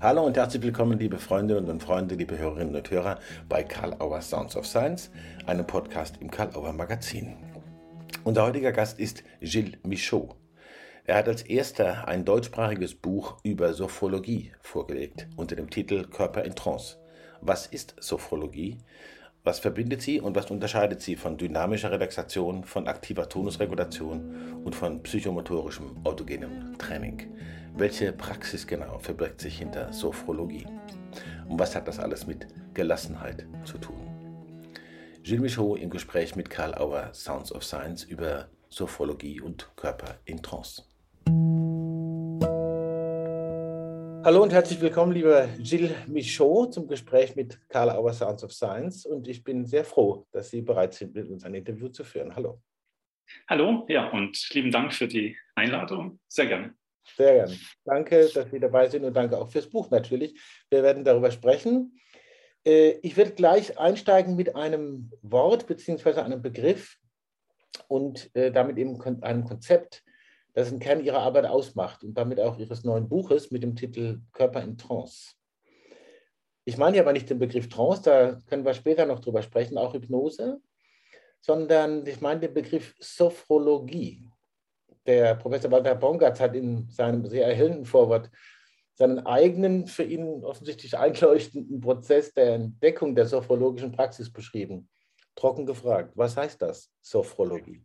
Hallo und herzlich willkommen, liebe Freundinnen und Freunde, liebe Hörerinnen und Hörer bei Karl Auer Sounds of Science, einem Podcast im Karl Auer Magazin. Unser heutiger Gast ist Gilles Michaud. Er hat als erster ein deutschsprachiges Buch über Sophrologie vorgelegt unter dem Titel Körper in Trance. Was ist Sophrologie? Was verbindet sie und was unterscheidet sie von dynamischer Relaxation, von aktiver Tonusregulation und von psychomotorischem autogenem Training? Welche Praxis genau verbirgt sich hinter Sophrologie? Und was hat das alles mit Gelassenheit zu tun? Gilles Michaud im Gespräch mit Karl Auer, Sounds of Science, über Sophrologie und Körper in Trance. Hallo und herzlich willkommen, lieber Gilles Michaud, zum Gespräch mit Karl Auer Sounds of Science. Und ich bin sehr froh, dass Sie bereit sind, mit uns ein Interview zu führen. Hallo. Hallo, ja, und lieben Dank für die Einladung. Sehr gerne. Sehr gerne. Danke, dass Sie dabei sind und danke auch fürs Buch natürlich. Wir werden darüber sprechen. Äh, ich werde gleich einsteigen mit einem Wort bzw. einem Begriff und äh, damit eben einem Konzept, das den Kern ihrer Arbeit ausmacht und damit auch ihres neuen Buches mit dem Titel Körper in Trance. Ich meine aber nicht den Begriff Trance, da können wir später noch drüber sprechen, auch Hypnose, sondern ich meine den Begriff Sophrologie. Der Professor Walter Bongatz hat in seinem sehr erhellenden Vorwort seinen eigenen, für ihn offensichtlich einleuchtenden Prozess der Entdeckung der sophrologischen Praxis beschrieben. Trocken gefragt, was heißt das, Sophrologie?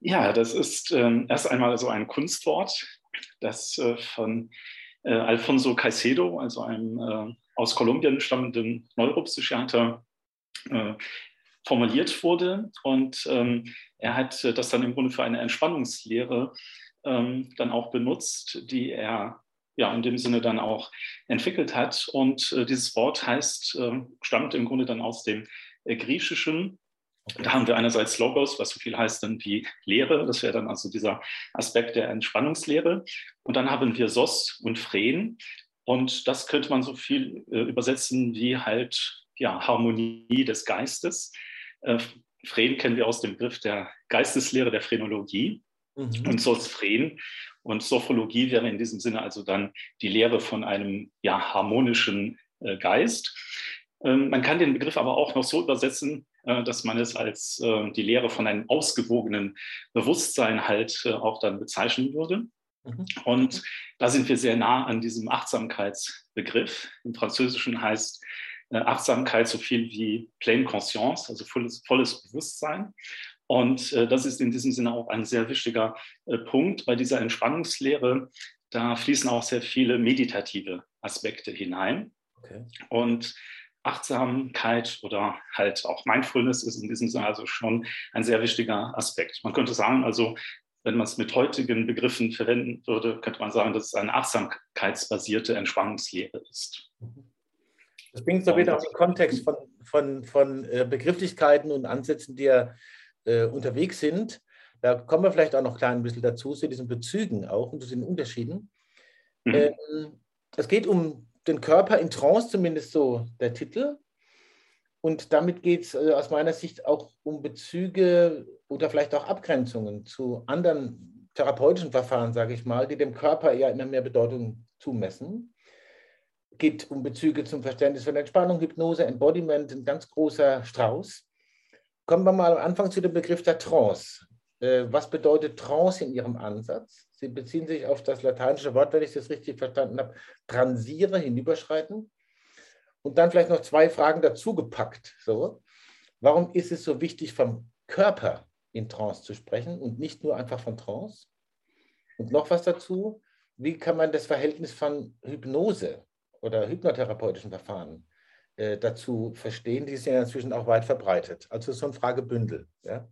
Ja, das ist äh, erst einmal so ein Kunstwort, das äh, von äh, Alfonso Caicedo, also einem äh, aus Kolumbien stammenden Neuropsychiater, äh, formuliert wurde. Und ähm, er hat äh, das dann im Grunde für eine Entspannungslehre ähm, dann auch benutzt, die er ja in dem Sinne dann auch entwickelt hat. Und dieses Wort heißt, stammt im Grunde dann aus dem Griechischen da haben wir einerseits Logos, was so viel heißt dann wie Lehre, das wäre dann also dieser Aspekt der Entspannungslehre. Und dann haben wir Sos und Phren. Und das könnte man so viel äh, übersetzen wie halt ja, Harmonie des Geistes. Äh, Phren kennen wir aus dem Begriff der Geisteslehre, der Phrenologie. Mhm. Und Sos Phren. Und Sophrologie wäre in diesem Sinne also dann die Lehre von einem ja, harmonischen äh, Geist. Ähm, man kann den Begriff aber auch noch so übersetzen, dass man es als äh, die Lehre von einem ausgewogenen Bewusstsein halt äh, auch dann bezeichnen würde. Mhm. Und da sind wir sehr nah an diesem Achtsamkeitsbegriff. Im Französischen heißt Achtsamkeit so viel wie pleine conscience, also volles, volles Bewusstsein. Und das ist in diesem Sinne auch ein sehr wichtiger Punkt bei dieser Entspannungslehre. Da fließen auch sehr viele meditative Aspekte hinein. Okay. Und Achtsamkeit oder halt auch Mindfulness ist in diesem Sinne also schon ein sehr wichtiger Aspekt. Man könnte sagen, also wenn man es mit heutigen Begriffen verwenden würde, könnte man sagen, dass es eine achtsamkeitsbasierte Entspannungslehre ist. Das bringt so wieder auf den Kontext von, von, von äh, Begrifflichkeiten und Ansätzen, die ja äh, unterwegs sind. Da kommen wir vielleicht auch noch klein ein bisschen dazu, zu diesen Bezügen auch und zu den Unterschieden. Mhm. Ähm, es geht um den Körper in Trance, zumindest so der Titel. Und damit geht es äh, aus meiner Sicht auch um Bezüge oder vielleicht auch Abgrenzungen zu anderen therapeutischen Verfahren, sage ich mal, die dem Körper ja immer mehr Bedeutung zumessen. Es Geht um Bezüge zum Verständnis von Entspannung, Hypnose, Embodiment, ein ganz großer Strauß. Kommen wir mal am Anfang zu dem Begriff der Trance. Äh, was bedeutet Trance in Ihrem Ansatz? Sie beziehen sich auf das lateinische Wort, wenn ich das richtig verstanden habe, transiere, hinüberschreiten. Und dann vielleicht noch zwei Fragen dazu gepackt. So. Warum ist es so wichtig, vom Körper in Trance zu sprechen und nicht nur einfach von Trance? Und noch was dazu, wie kann man das Verhältnis von Hypnose oder hypnotherapeutischen Verfahren äh, dazu verstehen? Die sind ja inzwischen auch weit verbreitet. Also so ein Fragebündel. Ja?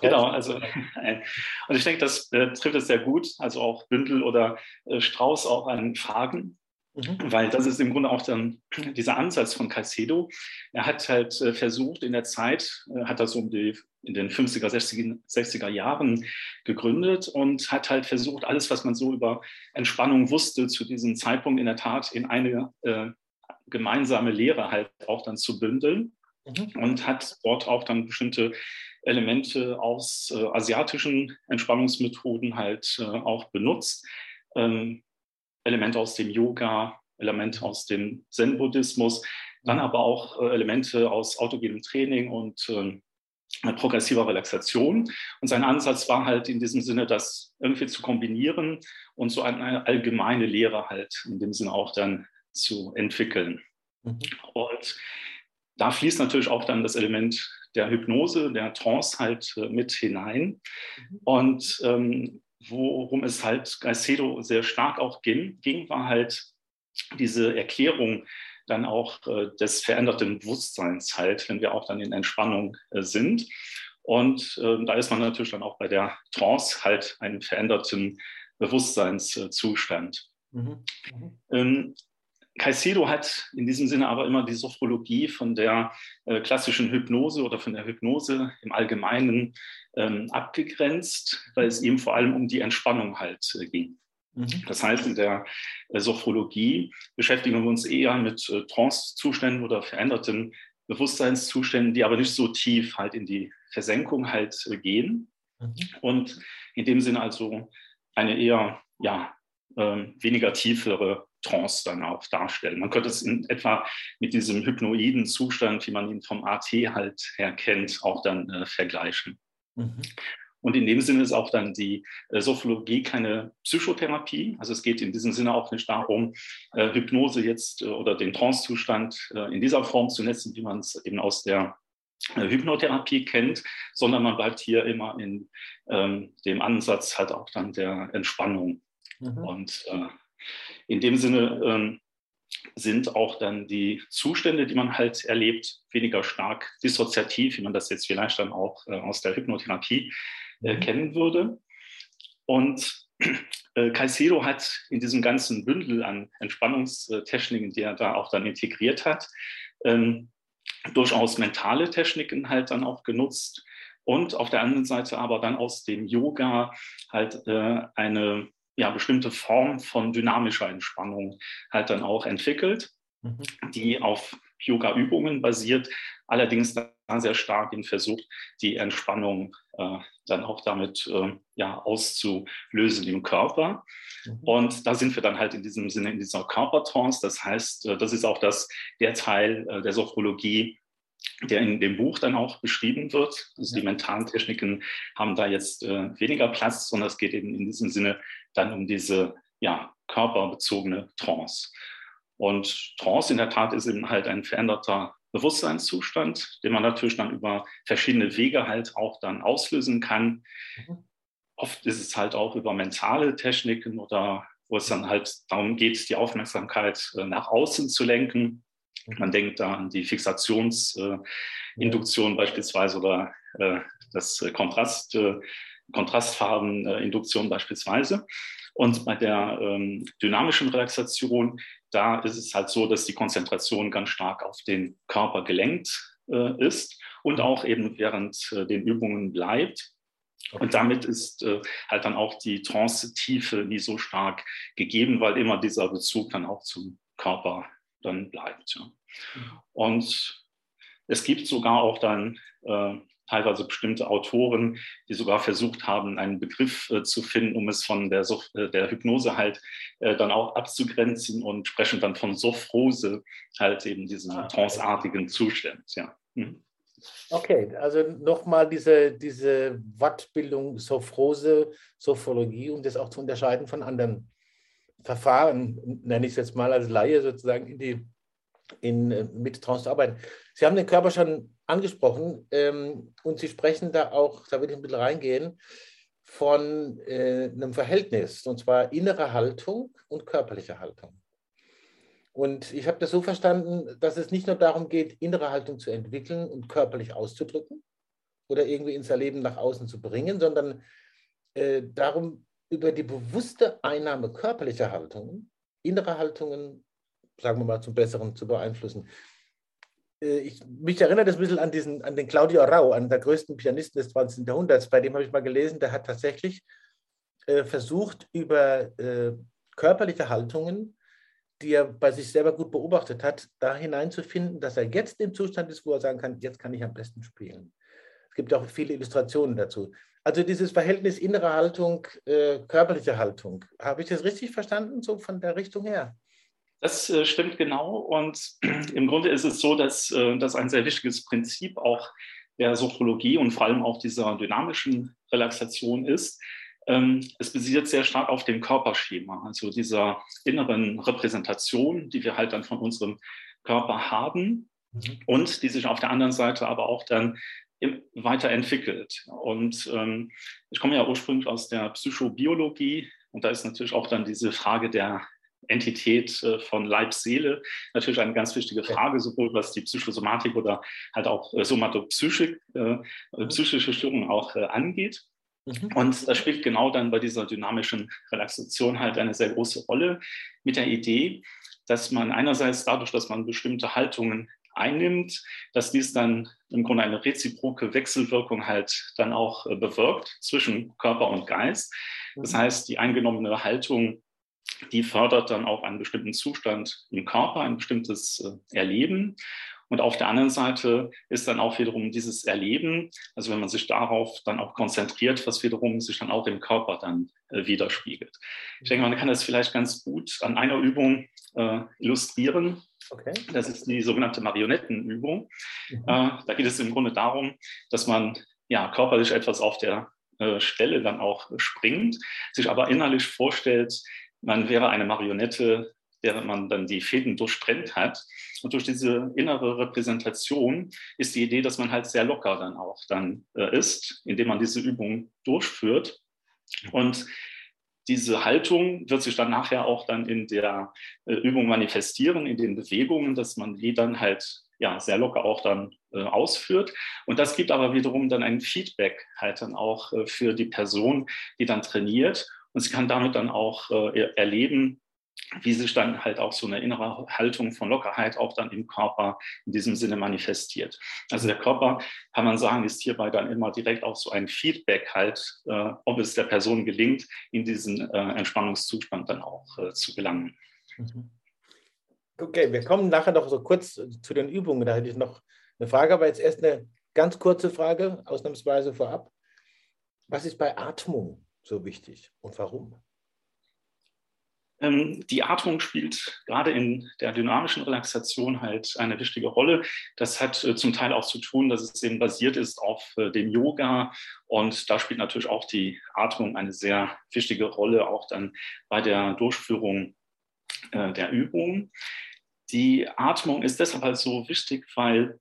Genau, also und ich denke, das äh, trifft es sehr gut, also auch Bündel oder äh, Strauß auch an Fragen, mhm. weil das ist im Grunde auch dann dieser Ansatz von Caicedo. Er hat halt äh, versucht, in der Zeit, äh, hat er so um die, in den 50er, 60er, 60er Jahren gegründet und hat halt versucht, alles, was man so über Entspannung wusste, zu diesem Zeitpunkt in der Tat in eine äh, gemeinsame Lehre halt auch dann zu bündeln. Mhm. Und hat dort auch dann bestimmte Elemente aus äh, asiatischen Entspannungsmethoden halt äh, auch benutzt. Ähm, Elemente aus dem Yoga, Elemente aus dem Zen-Buddhismus, dann aber auch äh, Elemente aus autogenem Training und äh, progressiver Relaxation. Und sein Ansatz war halt in diesem Sinne, das irgendwie zu kombinieren und so eine allgemeine Lehre halt in dem Sinne auch dann zu entwickeln. Mhm. Und da fließt natürlich auch dann das Element der Hypnose, der Trance halt äh, mit hinein. Mhm. Und ähm, worum es halt Gaicedo sehr stark auch ging, ging, war halt diese Erklärung dann auch äh, des veränderten Bewusstseins halt, wenn wir auch dann in Entspannung äh, sind. Und äh, da ist man natürlich dann auch bei der Trance halt einen veränderten Bewusstseinszustand. Mhm. Mhm. Ähm, Caicedo hat in diesem Sinne aber immer die Sophrologie von der äh, klassischen Hypnose oder von der Hypnose im Allgemeinen ähm, abgegrenzt, weil es ihm vor allem um die Entspannung halt äh, ging. Mhm. Das heißt, in der äh, Sophrologie beschäftigen wir uns eher mit äh, Trance-Zuständen oder veränderten Bewusstseinszuständen, die aber nicht so tief halt in die Versenkung halt äh, gehen. Mhm. Und in dem Sinne also eine eher ja, ähm, weniger tiefere Trance dann auch darstellen. Man könnte es in etwa mit diesem hypnoiden Zustand, wie man ihn vom AT halt her kennt, auch dann äh, vergleichen. Mhm. Und in dem Sinne ist auch dann die äh, Sophologie keine Psychotherapie. Also es geht in diesem Sinne auch nicht darum, äh, Hypnose jetzt äh, oder den Trancezustand in dieser Form zu netzen, wie man es eben aus der Hypnotherapie kennt, sondern man bleibt hier immer in ähm, dem Ansatz halt auch dann der Entspannung. Mhm. Und äh, in dem Sinne ähm, sind auch dann die Zustände, die man halt erlebt, weniger stark dissoziativ, wie man das jetzt vielleicht dann auch äh, aus der Hypnotherapie äh, mhm. kennen würde. Und äh, Caicedo hat in diesem ganzen Bündel an Entspannungstechniken, die er da auch dann integriert hat, ähm, durchaus mentale Techniken halt dann auch genutzt und auf der anderen Seite aber dann aus dem Yoga halt äh, eine ja, bestimmte Form von dynamischer Entspannung halt dann auch entwickelt, mhm. die auf Yoga-Übungen basiert, allerdings dann sehr stark in versucht, die Entspannung äh, dann auch damit äh, ja, auszulösen im Körper. Mhm. Und da sind wir dann halt in diesem Sinne in dieser Körpertrance. Das heißt, äh, das ist auch das, der Teil äh, der Sophrologie, der in dem Buch dann auch beschrieben wird. Also die mentalen Techniken haben da jetzt äh, weniger Platz, sondern es geht eben in diesem Sinne dann um diese ja, körperbezogene Trance. Und Trance in der Tat ist eben halt ein veränderter Bewusstseinszustand, den man natürlich dann über verschiedene Wege halt auch dann auslösen kann. Mhm. Oft ist es halt auch über mentale Techniken oder wo es dann halt darum geht, die Aufmerksamkeit äh, nach außen zu lenken. Man denkt da an die Fixationsinduktion äh, beispielsweise oder äh, das Kontrast, äh, Kontrastfarbeninduktion beispielsweise. Und bei der ähm, dynamischen Relaxation, da ist es halt so, dass die Konzentration ganz stark auf den Körper gelenkt äh, ist und auch eben während äh, den Übungen bleibt. Und damit ist äh, halt dann auch die Trance-Tiefe nie so stark gegeben, weil immer dieser Bezug dann auch zum Körper dann bleibt. Ja. Mhm. Und es gibt sogar auch dann äh, teilweise bestimmte Autoren, die sogar versucht haben, einen Begriff äh, zu finden, um es von der, Sof äh, der Hypnose halt äh, dann auch abzugrenzen und sprechen dann von Sophrose, halt eben diesen ah, tranceartigen Zustand. Ja. Mhm. Okay, also nochmal diese, diese Wortbildung Sophrose, Sophrologie, um das auch zu unterscheiden von anderen Verfahren, nenne ich es jetzt mal als Laie sozusagen, in die, in, äh, mit Trance zu arbeiten. Sie haben den Körper schon angesprochen ähm, und Sie sprechen da auch, da will ich ein bisschen reingehen, von äh, einem Verhältnis, und zwar innere Haltung und körperliche Haltung. Und ich habe das so verstanden, dass es nicht nur darum geht, innere Haltung zu entwickeln und körperlich auszudrücken oder irgendwie ins Erleben nach außen zu bringen, sondern äh, darum, über die bewusste Einnahme körperlicher Haltungen, innere Haltungen, sagen wir mal, zum Besseren zu beeinflussen. Äh, ich, mich erinnert das ein bisschen an, diesen, an den Claudio Rau, an der größten Pianisten des 20. Jahrhunderts. Bei dem habe ich mal gelesen, der hat tatsächlich äh, versucht, über äh, körperliche Haltungen, die er bei sich selber gut beobachtet hat, da hineinzufinden, dass er jetzt im Zustand ist, wo er sagen kann, jetzt kann ich am besten spielen. Es gibt auch viele Illustrationen dazu. Also dieses Verhältnis innere Haltung, äh, körperliche Haltung. Habe ich das richtig verstanden, so von der Richtung her? Das äh, stimmt genau. Und im Grunde ist es so, dass äh, das ein sehr wichtiges Prinzip auch der Sophrologie und vor allem auch dieser dynamischen Relaxation ist. Ähm, es basiert sehr stark auf dem Körperschema, also dieser inneren Repräsentation, die wir halt dann von unserem Körper haben mhm. und die sich auf der anderen Seite aber auch dann weiterentwickelt. Und ähm, ich komme ja ursprünglich aus der Psychobiologie und da ist natürlich auch dann diese Frage der Entität äh, von Leib, Seele natürlich eine ganz wichtige Frage, sowohl was die Psychosomatik oder halt auch äh, somatopsychik, äh, mhm. psychische Störungen auch angeht. Mhm. Und das spielt genau dann bei dieser dynamischen Relaxation halt eine sehr große Rolle mit der Idee, dass man einerseits dadurch, dass man bestimmte Haltungen einnimmt, dass dies dann im Grunde eine reziproke Wechselwirkung halt dann auch bewirkt zwischen Körper und Geist. Das mhm. heißt, die eingenommene Haltung die fördert dann auch einen bestimmten Zustand im Körper, ein bestimmtes äh, Erleben. Und auf der anderen Seite ist dann auch wiederum dieses Erleben, also wenn man sich darauf dann auch konzentriert, was wiederum sich dann auch im Körper dann äh, widerspiegelt. Ich denke, man kann das vielleicht ganz gut an einer Übung äh, illustrieren. Okay. Das ist die sogenannte Marionettenübung. Mhm. Äh, da geht es im Grunde darum, dass man ja körperlich etwas auf der äh, Stelle dann auch springt, sich aber innerlich vorstellt, man wäre eine Marionette, der man dann die Fäden durchtrennt hat. Und durch diese innere Repräsentation ist die Idee, dass man halt sehr locker dann auch dann äh, ist, indem man diese Übung durchführt. Und diese Haltung wird sich dann nachher auch dann in der äh, Übung manifestieren, in den Bewegungen, dass man die dann halt ja, sehr locker auch dann äh, ausführt. Und das gibt aber wiederum dann ein Feedback halt dann auch äh, für die Person, die dann trainiert. Und sie kann damit dann auch äh, erleben, wie sich dann halt auch so eine innere Haltung von Lockerheit auch dann im Körper in diesem Sinne manifestiert. Also der Körper, kann man sagen, ist hierbei dann immer direkt auch so ein Feedback halt, äh, ob es der Person gelingt, in diesen äh, Entspannungszustand dann auch äh, zu gelangen. Mhm. Okay, wir kommen nachher noch so kurz zu den Übungen. Da hätte ich noch eine Frage, aber jetzt erst eine ganz kurze Frage, ausnahmsweise vorab. Was ist bei Atmung? so wichtig und warum? Ähm, die Atmung spielt gerade in der dynamischen Relaxation halt eine wichtige Rolle. Das hat äh, zum Teil auch zu tun, dass es eben basiert ist auf äh, dem Yoga. Und da spielt natürlich auch die Atmung eine sehr wichtige Rolle, auch dann bei der Durchführung äh, der Übung. Die Atmung ist deshalb halt so wichtig, weil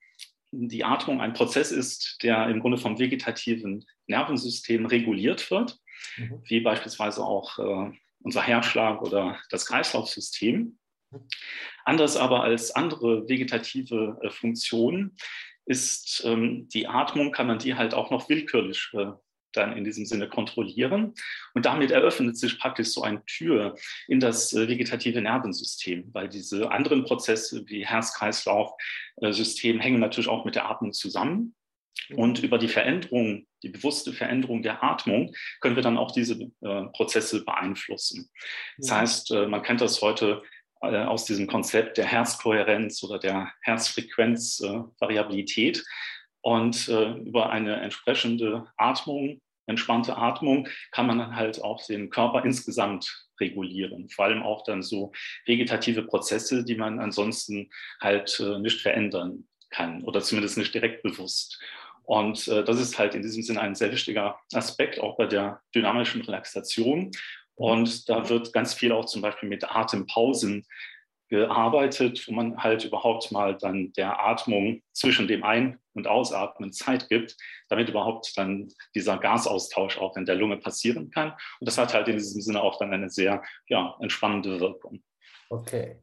die Atmung ein Prozess ist, der im Grunde vom vegetativen Nervensystem reguliert wird mhm. wie beispielsweise auch äh, unser Herzschlag oder das Kreislaufsystem. Anders aber als andere vegetative äh, Funktionen ist ähm, die Atmung, kann man die halt auch noch willkürlich äh, dann in diesem Sinne kontrollieren. Und damit eröffnet sich praktisch so eine Tür in das äh, vegetative Nervensystem, weil diese anderen Prozesse wie Herz-Kreislauf-System hängen natürlich auch mit der Atmung zusammen. Und über die Veränderung, die bewusste Veränderung der Atmung, können wir dann auch diese äh, Prozesse beeinflussen. Das heißt, äh, man kennt das heute äh, aus diesem Konzept der Herzkohärenz oder der Herzfrequenzvariabilität. Und äh, über eine entsprechende Atmung, entspannte Atmung, kann man dann halt auch den Körper insgesamt regulieren. Vor allem auch dann so vegetative Prozesse, die man ansonsten halt äh, nicht verändern kann oder zumindest nicht direkt bewusst. Und äh, das ist halt in diesem Sinne ein sehr wichtiger Aspekt, auch bei der dynamischen Relaxation. Und da wird ganz viel auch zum Beispiel mit Atempausen gearbeitet, wo man halt überhaupt mal dann der Atmung zwischen dem Ein- und Ausatmen Zeit gibt, damit überhaupt dann dieser Gasaustausch auch in der Lunge passieren kann. Und das hat halt in diesem Sinne auch dann eine sehr ja, entspannende Wirkung. Okay.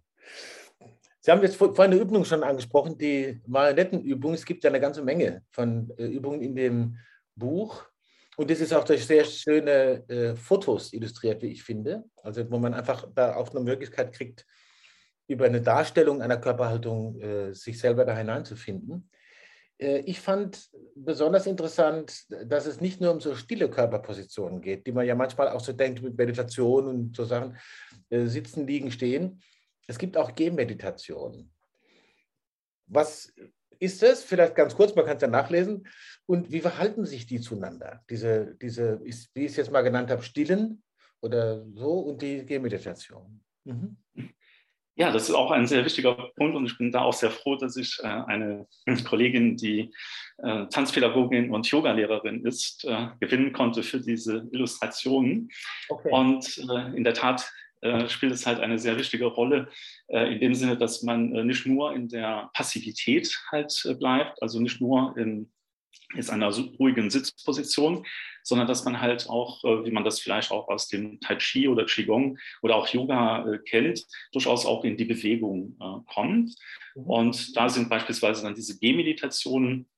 Sie haben jetzt vorhin eine Übung schon angesprochen, die Marionettenübung. Es gibt ja eine ganze Menge von äh, Übungen in dem Buch. Und das ist auch durch sehr schöne äh, Fotos illustriert, wie ich finde. Also wo man einfach da auch eine Möglichkeit kriegt, über eine Darstellung einer Körperhaltung äh, sich selber da hineinzufinden. Äh, ich fand besonders interessant, dass es nicht nur um so stille Körperpositionen geht, die man ja manchmal auch so denkt mit Meditation und so Sachen, äh, sitzen, liegen, stehen, es gibt auch Gehmeditation. Was ist das? Vielleicht ganz kurz, man kann es ja nachlesen. Und wie verhalten sich die zueinander? Diese, diese wie ich es jetzt mal genannt habe, Stillen oder so und die Gehmeditation. Mhm. Ja, das ist auch ein sehr wichtiger Punkt und ich bin da auch sehr froh, dass ich äh, eine Kollegin, die äh, Tanzpädagogin und Yogalehrerin ist, äh, gewinnen konnte für diese Illustrationen. Okay. Und äh, in der Tat spielt es halt eine sehr wichtige Rolle äh, in dem Sinne, dass man nicht nur in der Passivität halt bleibt, also nicht nur in ist einer ruhigen Sitzposition, sondern dass man halt auch, äh, wie man das vielleicht auch aus dem Tai Chi oder Qigong oder auch Yoga äh, kennt, durchaus auch in die Bewegung äh, kommt. Mhm. Und da sind beispielsweise dann diese Gehmeditationen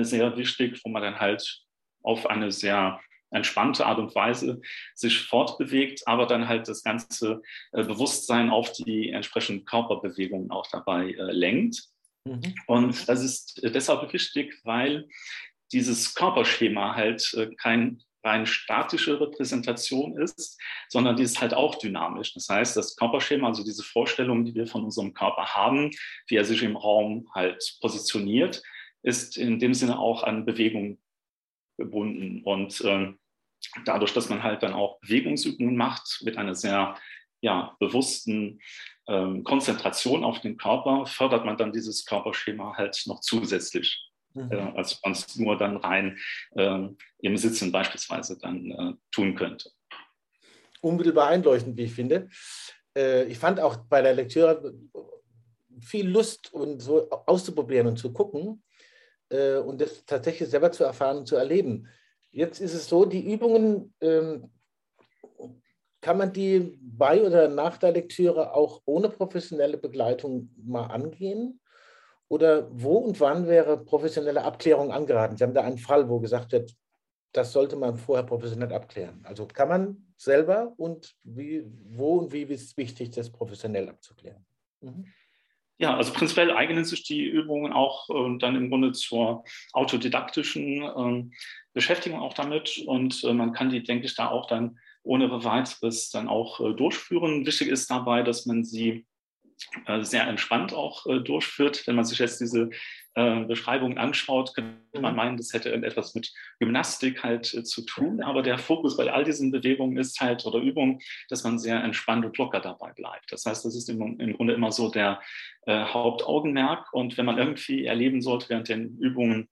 sehr wichtig, wo man dann halt auf eine sehr entspannte Art und Weise sich fortbewegt, aber dann halt das ganze Bewusstsein auf die entsprechenden Körperbewegungen auch dabei lenkt. Mhm. Und das ist deshalb wichtig, weil dieses Körperschema halt äh, kein rein statische Repräsentation ist, sondern die ist halt auch dynamisch. Das heißt, das Körperschema, also diese Vorstellung, die wir von unserem Körper haben, wie er sich im Raum halt positioniert, ist in dem Sinne auch an Bewegung gebunden. Und äh, dadurch, dass man halt dann auch Bewegungsübungen macht mit einer sehr ja, bewussten ähm, Konzentration auf den Körper, fördert man dann dieses Körperschema halt noch zusätzlich. Mhm. Äh, als man es nur dann rein äh, im Sitzen beispielsweise dann äh, tun könnte. Unmittelbar einleuchtend, wie ich finde. Äh, ich fand auch bei der Lektüre viel Lust, und so auszuprobieren und zu gucken äh, und das tatsächlich selber zu erfahren und zu erleben. Jetzt ist es so, die Übungen ähm, kann man die bei oder nach der Lektüre auch ohne professionelle Begleitung mal angehen? Oder wo und wann wäre professionelle Abklärung angeraten? Sie haben da einen Fall, wo gesagt wird, das sollte man vorher professionell abklären. Also kann man selber und wie, wo und wie ist es wichtig, das professionell abzuklären? Mhm. Ja, also prinzipiell eignen sich die Übungen auch äh, dann im Grunde zur autodidaktischen äh, Beschäftigung auch damit und äh, man kann die, denke ich, da auch dann ohne weiteres dann auch äh, durchführen. Wichtig ist dabei, dass man sie äh, sehr entspannt auch äh, durchführt. Wenn man sich jetzt diese Beschreibungen anschaut, könnte man mhm. meinen, das hätte etwas mit Gymnastik halt zu tun. Aber der Fokus bei all diesen Bewegungen ist halt oder Übungen, dass man sehr entspannt und locker dabei bleibt. Das heißt, das ist im, im Grunde immer so der äh, Hauptaugenmerk. Und wenn man irgendwie erleben sollte während den Übungen,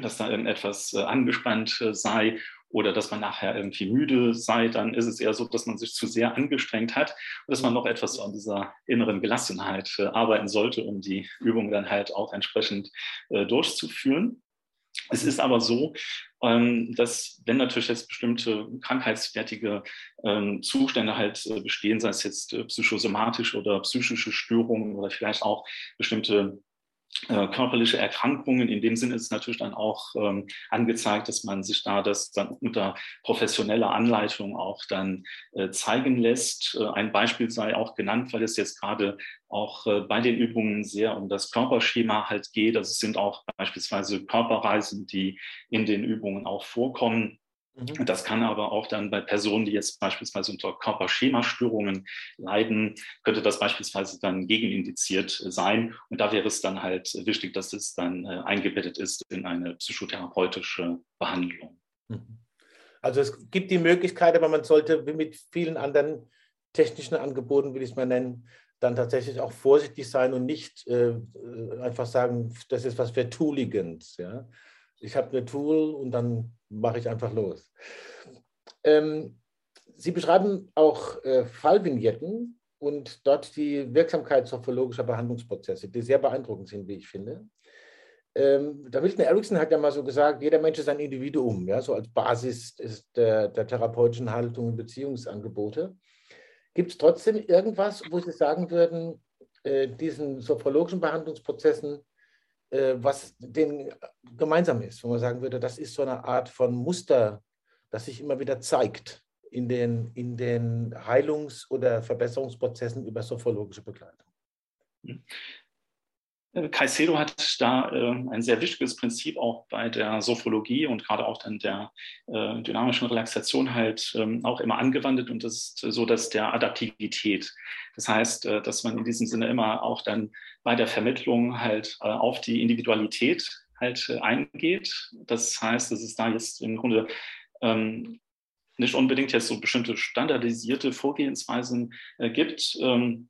dass da irgendetwas äh, angespannt äh, sei oder dass man nachher irgendwie müde sei, dann ist es eher so, dass man sich zu sehr angestrengt hat und dass man noch etwas an dieser inneren Gelassenheit äh, arbeiten sollte, um die Übung dann halt auch entsprechend äh, durchzuführen. Es ist aber so, ähm, dass wenn natürlich jetzt bestimmte krankheitswertige ähm, Zustände halt äh, bestehen, sei es jetzt psychosomatische oder psychische Störungen oder vielleicht auch bestimmte äh, körperliche Erkrankungen. In dem Sinne ist natürlich dann auch ähm, angezeigt, dass man sich da das dann unter professioneller Anleitung auch dann äh, zeigen lässt. Äh, ein Beispiel sei auch genannt, weil es jetzt gerade auch äh, bei den Übungen sehr um das Körperschema halt geht. Also es sind auch beispielsweise Körperreisen, die in den Übungen auch vorkommen. Mhm. Das kann aber auch dann bei Personen, die jetzt beispielsweise unter Körperschemastörungen leiden, könnte das beispielsweise dann gegenindiziert sein. Und da wäre es dann halt wichtig, dass es dann äh, eingebettet ist in eine psychotherapeutische Behandlung. Mhm. Also es gibt die Möglichkeit, aber man sollte wie mit vielen anderen technischen Angeboten, will ich es mal nennen, dann tatsächlich auch vorsichtig sein und nicht äh, äh einfach sagen, das ist was für Tooligans. Ja? Ich habe ein Tool und dann mache ich einfach los. Ähm, Sie beschreiben auch äh, Fallvignetten und dort die Wirksamkeit soziologischer Behandlungsprozesse, die sehr beeindruckend sind, wie ich finde. Ähm, der Milton Erickson hat ja mal so gesagt, jeder Mensch ist ein Individuum, ja, so als Basis der, der therapeutischen Haltung und Beziehungsangebote. Gibt es trotzdem irgendwas, wo Sie sagen würden, äh, diesen sophrologischen Behandlungsprozessen was denen gemeinsam ist, wo man sagen würde, das ist so eine Art von Muster, das sich immer wieder zeigt in den, in den Heilungs- oder Verbesserungsprozessen über sophologische Begleitung. Äh, Caicedo hat da äh, ein sehr wichtiges Prinzip auch bei der Sophologie und gerade auch dann der äh, dynamischen Relaxation halt ähm, auch immer angewandt und das ist so, dass der Adaptivität. Das heißt, äh, dass man in diesem Sinne immer auch dann bei der Vermittlung halt äh, auf die Individualität halt äh, eingeht. Das heißt, dass es da jetzt im Grunde ähm, nicht unbedingt jetzt so bestimmte standardisierte Vorgehensweisen gibt, ähm,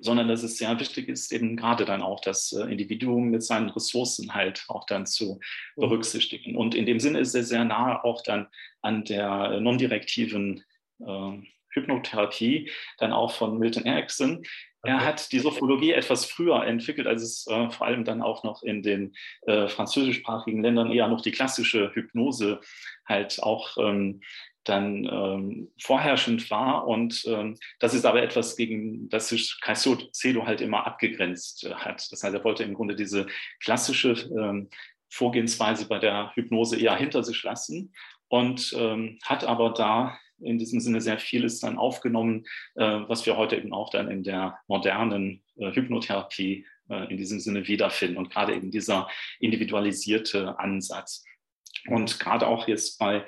sondern dass es sehr wichtig ist, eben gerade dann auch das äh, Individuum mit seinen Ressourcen halt auch dann zu mhm. berücksichtigen. Und in dem Sinne ist er sehr nahe auch dann an der non-direktiven äh, Hypnotherapie, dann auch von Milton Erickson. Er okay. hat die Sophologie etwas früher entwickelt, als es äh, vor allem dann auch noch in den äh, französischsprachigen Ländern eher noch die klassische Hypnose halt auch ähm, dann ähm, vorherrschend war. Und ähm, das ist aber etwas, gegen das sich Caicedo halt immer abgegrenzt äh, hat. Das heißt, er wollte im Grunde diese klassische ähm, Vorgehensweise bei der Hypnose eher hinter sich lassen und ähm, hat aber da in diesem Sinne sehr vieles dann aufgenommen, äh, was wir heute eben auch dann in der modernen äh, Hypnotherapie äh, in diesem Sinne wiederfinden und gerade eben dieser individualisierte Ansatz. Und gerade auch jetzt bei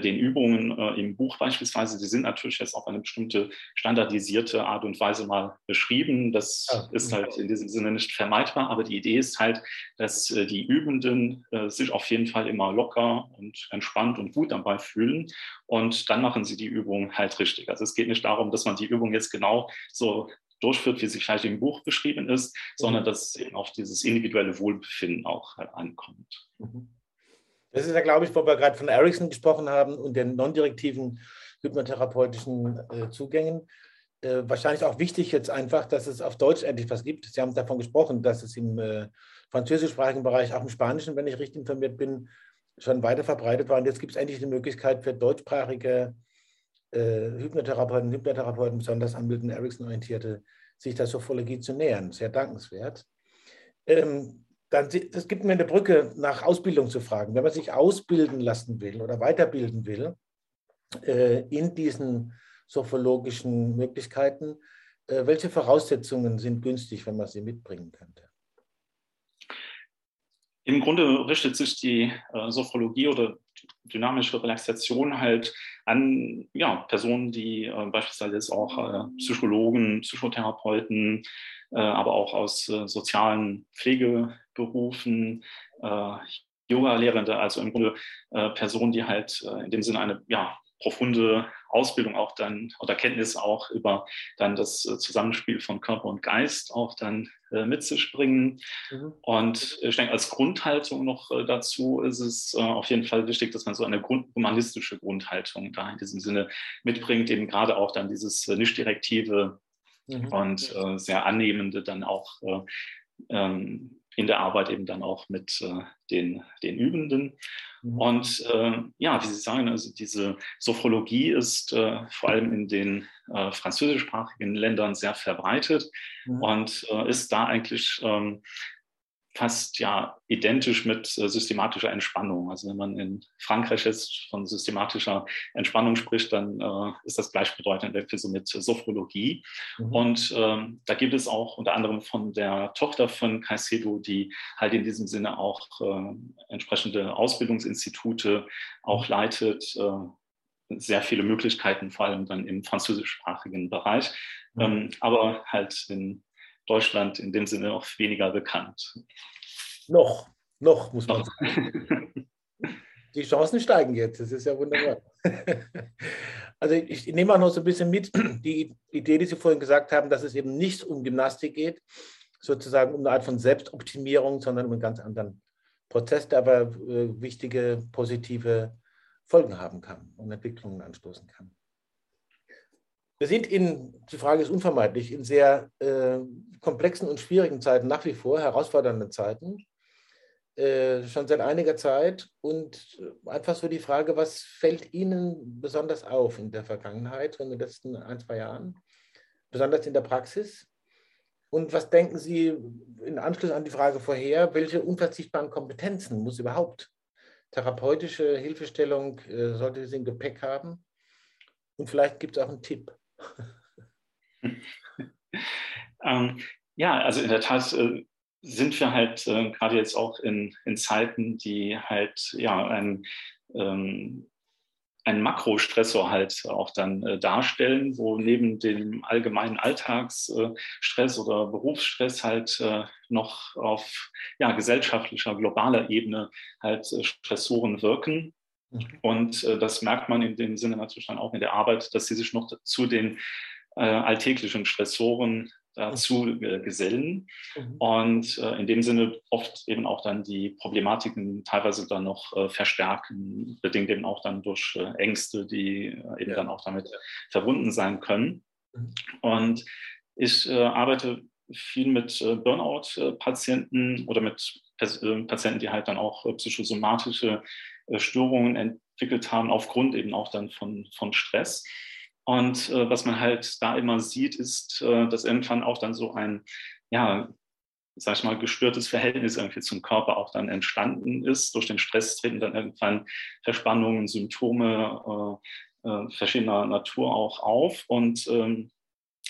den Übungen äh, im Buch beispielsweise, die sind natürlich jetzt auf eine bestimmte standardisierte Art und Weise mal beschrieben. Das ja. ist halt in diesem Sinne nicht vermeidbar, aber die Idee ist halt, dass äh, die Übenden sich auf jeden Fall immer locker und entspannt und gut dabei fühlen und dann machen sie die Übung halt richtig. Also es geht nicht darum, dass man die Übung jetzt genau so durchführt, wie sie vielleicht im Buch beschrieben ist, sondern mhm. dass eben auf dieses individuelle Wohlbefinden auch halt ankommt. Mhm. Das ist ja, glaube ich, wo wir gerade von Ericsson gesprochen haben und den non-direktiven hypnotherapeutischen äh, Zugängen. Äh, wahrscheinlich auch wichtig jetzt einfach, dass es auf Deutsch endlich was gibt. Sie haben davon gesprochen, dass es im äh, französischsprachigen Bereich, auch im Spanischen, wenn ich richtig informiert bin, schon weiter verbreitet war. Und jetzt gibt es endlich die Möglichkeit für deutschsprachige äh, Hypnotherapeuten, Hypnotherapeuten, besonders an Milton Erickson orientierte, sich der Sophologie zu nähern. Sehr dankenswert. Ähm, dann das gibt mir eine Brücke, nach Ausbildung zu fragen. Wenn man sich ausbilden lassen will oder weiterbilden will äh, in diesen sophologischen Möglichkeiten, äh, welche Voraussetzungen sind günstig, wenn man sie mitbringen könnte? Im Grunde richtet sich die äh, Sophologie oder dynamische Relaxation halt an ja, Personen, die äh, beispielsweise auch äh, Psychologen, Psychotherapeuten, äh, aber auch aus äh, sozialen Pflegeberufen, äh, Yoga-Lehrende, also im Grunde Personen, die halt in dem Sinne eine ja, profunde Ausbildung auch dann oder Kenntnis auch über dann das Zusammenspiel von Körper und Geist auch dann äh, mit sich bringen. Mhm. Und ich denke, als Grundhaltung noch äh, dazu ist es äh, auf jeden Fall wichtig, dass man so eine Grund humanistische Grundhaltung da in diesem Sinne mitbringt, eben gerade auch dann dieses nicht direktive mhm. und äh, sehr annehmende dann auch äh, ähm, in der Arbeit eben dann auch mit äh, den, den Übenden. Mhm. Und äh, ja, wie Sie sagen, also diese Sophrologie ist äh, vor allem in den äh, französischsprachigen Ländern sehr verbreitet mhm. und äh, ist da eigentlich ähm, fast ja identisch mit äh, systematischer Entspannung. Also wenn man in Frankreich jetzt von systematischer Entspannung spricht, dann äh, ist das gleichbedeutend so mit Sophrologie. Mhm. Und äh, da gibt es auch unter anderem von der Tochter von Caicedo, die halt in diesem Sinne auch äh, entsprechende Ausbildungsinstitute auch leitet, äh, sehr viele Möglichkeiten, vor allem dann im französischsprachigen Bereich, mhm. ähm, aber halt in Deutschland in dem Sinne auch weniger bekannt. Noch, noch muss man noch. sagen. Die Chancen steigen jetzt, das ist ja wunderbar. Also ich, nehme auch noch so ein bisschen mit, die Idee, die Sie vorhin gesagt haben, dass es eben nicht um Gymnastik geht, sozusagen um eine Art von Selbstoptimierung, sondern um einen ganz anderen Prozess, der aber äh, wichtige, positive Folgen haben kann und Entwicklungen anstoßen kann. Wir sind in, die Frage ist unvermeidlich, in sehr äh, komplexen und schwierigen Zeiten nach wie vor, herausfordernden Zeiten, äh, schon seit einiger Zeit. Und einfach so die Frage, was fällt Ihnen besonders auf in der Vergangenheit, in den letzten ein, zwei Jahren, besonders in der Praxis? Und was denken Sie in Anschluss an die Frage vorher, welche unverzichtbaren Kompetenzen muss überhaupt therapeutische Hilfestellung, äh, sollte sie im Gepäck haben? Und vielleicht gibt es auch einen Tipp. ähm, ja, also in der Tat äh, sind wir halt äh, gerade jetzt auch in, in Zeiten, die halt ja ein, ähm, einen Makrostressor halt auch dann äh, darstellen, wo neben dem allgemeinen Alltagsstress oder Berufsstress halt äh, noch auf ja, gesellschaftlicher, globaler Ebene halt äh, Stressoren wirken. Mhm. Und äh, das merkt man in dem Sinne natürlich dann auch in der Arbeit, dass sie sich noch zu den äh, alltäglichen Stressoren dazu äh, gesellen mhm. und äh, in dem Sinne oft eben auch dann die Problematiken teilweise dann noch äh, verstärken, bedingt eben auch dann durch äh, Ängste, die äh, eben ja. dann auch damit verbunden sein können. Mhm. Und ich äh, arbeite viel mit Burnout-Patienten oder mit Patienten, die halt dann auch psychosomatische Störungen entwickelt haben, aufgrund eben auch dann von, von Stress. Und äh, was man halt da immer sieht, ist, äh, dass irgendwann auch dann so ein, ja, sag ich mal, gestörtes Verhältnis irgendwie zum Körper auch dann entstanden ist. Durch den Stress treten dann irgendwann Verspannungen, Symptome äh, äh verschiedener Natur auch auf. Und ähm,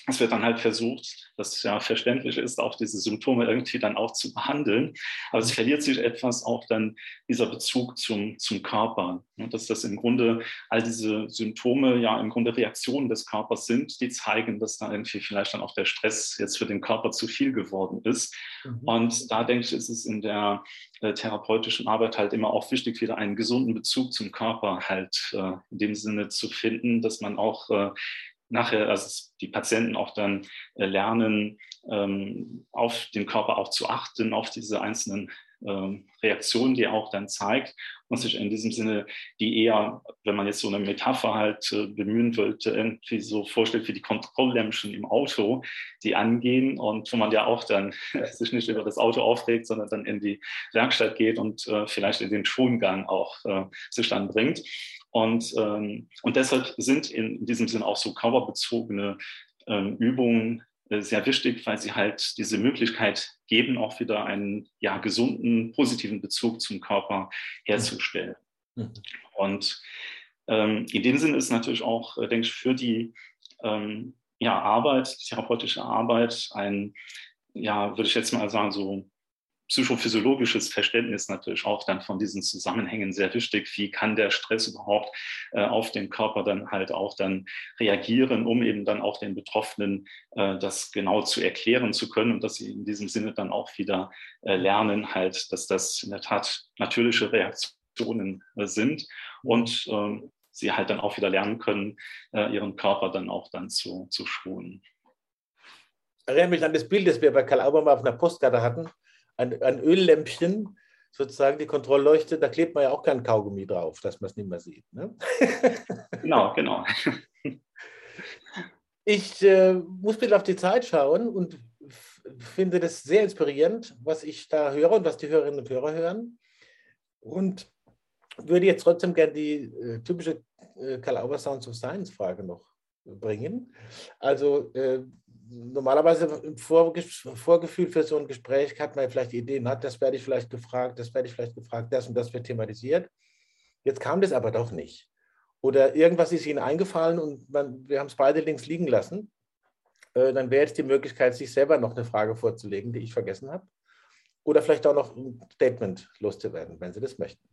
es wird dann halt versucht, das ja verständlich ist, auch diese Symptome irgendwie dann auch zu behandeln. Aber es verliert sich etwas auch dann dieser Bezug zum, zum Körper. Dass das im Grunde all diese Symptome ja im Grunde Reaktionen des Körpers sind, die zeigen, dass da irgendwie vielleicht dann auch der Stress jetzt für den Körper zu viel geworden ist. Mhm. Und da denke ich, ist es in der äh, therapeutischen Arbeit halt immer auch wichtig, wieder einen gesunden Bezug zum Körper halt äh, in dem Sinne zu finden, dass man auch äh, nachher, also die Patienten auch dann äh, lernen, ähm, auf den Körper auch zu achten, auf diese einzelnen ähm, Reaktionen, die er auch dann zeigt und sich in diesem Sinne, die eher, wenn man jetzt so eine Metapher halt äh, bemühen wollte, irgendwie so vorstellt wie die Kontrolllämpchen im Auto, die angehen und wo man ja auch dann sich nicht über das Auto aufregt, sondern dann in die Werkstatt geht und äh, vielleicht in den Schongang auch äh, sich dann bringt. Und, ähm, und deshalb sind in diesem Sinne auch so coverbezogene ähm, Übungen äh, sehr wichtig, weil sie halt diese Möglichkeit geben, auch wieder einen ja, gesunden, positiven Bezug zum Körper herzustellen. Mhm. Und ähm, in dem Sinne ist natürlich auch, äh, denke ich, für die ähm, ja, Arbeit, die therapeutische Arbeit ein, ja, würde ich jetzt mal sagen, so psychophysiologisches Verständnis natürlich auch dann von diesen Zusammenhängen sehr wichtig. Wie kann der Stress überhaupt äh, auf den Körper dann halt auch dann reagieren, um eben dann auch den Betroffenen äh, das genau zu erklären zu können und dass sie in diesem Sinne dann auch wieder äh, lernen halt, dass das in der Tat natürliche Reaktionen äh, sind und ähm, sie halt dann auch wieder lernen können, äh, ihren Körper dann auch dann zu, zu schonen. Erinnere mich an das Bild, das wir bei Karl Auber mal auf einer Postkarte hatten ein, ein Öllämpchen, sozusagen die Kontrollleuchte, da klebt man ja auch kein Kaugummi drauf, dass man es nicht mehr sieht. Ne? Genau, genau. Ich äh, muss bitte auf die Zeit schauen und finde das sehr inspirierend, was ich da höre und was die Hörerinnen und Hörer hören. Und würde jetzt trotzdem gerne die äh, typische äh, Karl Auber Sounds of Science Frage noch bringen. Also äh, normalerweise im Vorgefühl für so ein Gespräch hat man vielleicht Ideen, hat, das werde ich vielleicht gefragt, das werde ich vielleicht gefragt, das und das wird thematisiert. Jetzt kam das aber doch nicht. Oder irgendwas ist Ihnen eingefallen und man, wir haben es beide links liegen lassen. Äh, dann wäre jetzt die Möglichkeit, sich selber noch eine Frage vorzulegen, die ich vergessen habe. Oder vielleicht auch noch ein Statement loszuwerden, wenn Sie das möchten.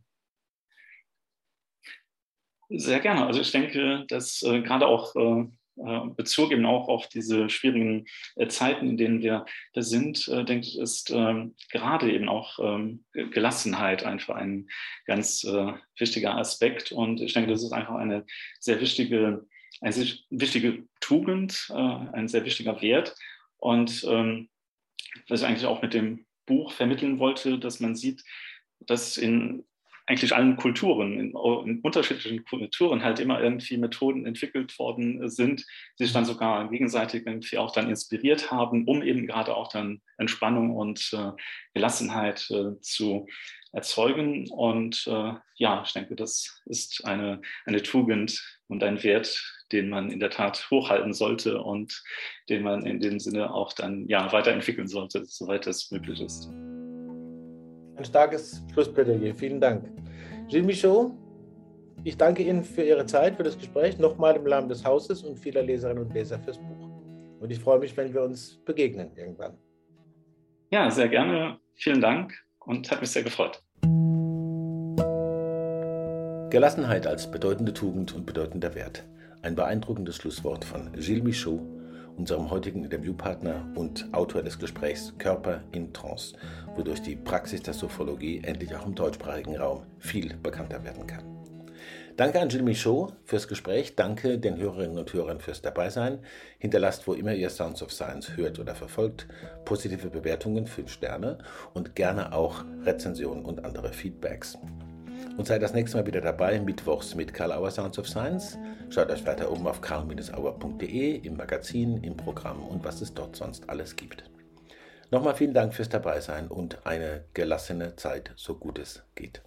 Sehr gerne. Also ich denke, dass äh, gerade auch äh, Bezug eben auch auf diese schwierigen äh, Zeiten, in denen wir da sind, äh, denke ich, ist ähm, gerade eben auch ähm, Gelassenheit einfach ein ganz wichtiger Aspekt. Und ich denke, das ist einfach eine sehr wichtige, eine sehr wichtige Tugend, ein sehr wichtiger Wert. Und ähm, was ich eigentlich auch mit dem Buch vermitteln wollte, dass man sieht, dass in eigentlich allen Kulturen, in, in, unterschiedlichen Kulturen halt immer irgendwie Methoden entwickelt worden sind, die sich dann sogar gegenseitig irgendwie auch dann inspiriert haben, um eben gerade auch dann Entspannung und äh, Gelassenheit äh, zu erzeugen. Und äh, ja, ich denke, das ist eine, eine Tugend und ein Wert, den man in der Tat hochhalten sollte und den man in dem Sinne auch dann ja weiterentwickeln sollte, soweit es möglich ist. Ein starkes Schlussplädoyer. Vielen Dank. Gilles Michaud, ich danke Ihnen für Ihre Zeit, für das Gespräch, nochmal im Namen des Hauses und vieler Leserinnen und Leser fürs Buch. Und ich freue mich, wenn wir uns begegnen irgendwann. Ja, sehr gerne. Vielen Dank und hat mich sehr gefreut. Gelassenheit als bedeutende Tugend und bedeutender Wert. Ein beeindruckendes Schlusswort von Gilles Michaud unserem heutigen Interviewpartner und Autor des Gesprächs Körper in Trance, wodurch die Praxis der Sophologie endlich auch im deutschsprachigen Raum viel bekannter werden kann. Danke an Jill Michaud fürs Gespräch. Danke den Hörerinnen und Hörern fürs Dabeisein. Hinterlasst, wo immer ihr Sounds of Science hört oder verfolgt, positive Bewertungen, 5 Sterne und gerne auch Rezensionen und andere Feedbacks. Und seid das nächste Mal wieder dabei, mittwochs mit Karl Auer Sounds of Science. Schaut euch weiter um auf karl-auer.de, im Magazin, im Programm und was es dort sonst alles gibt. Nochmal vielen Dank fürs Dabeisein und eine gelassene Zeit, so gut es geht.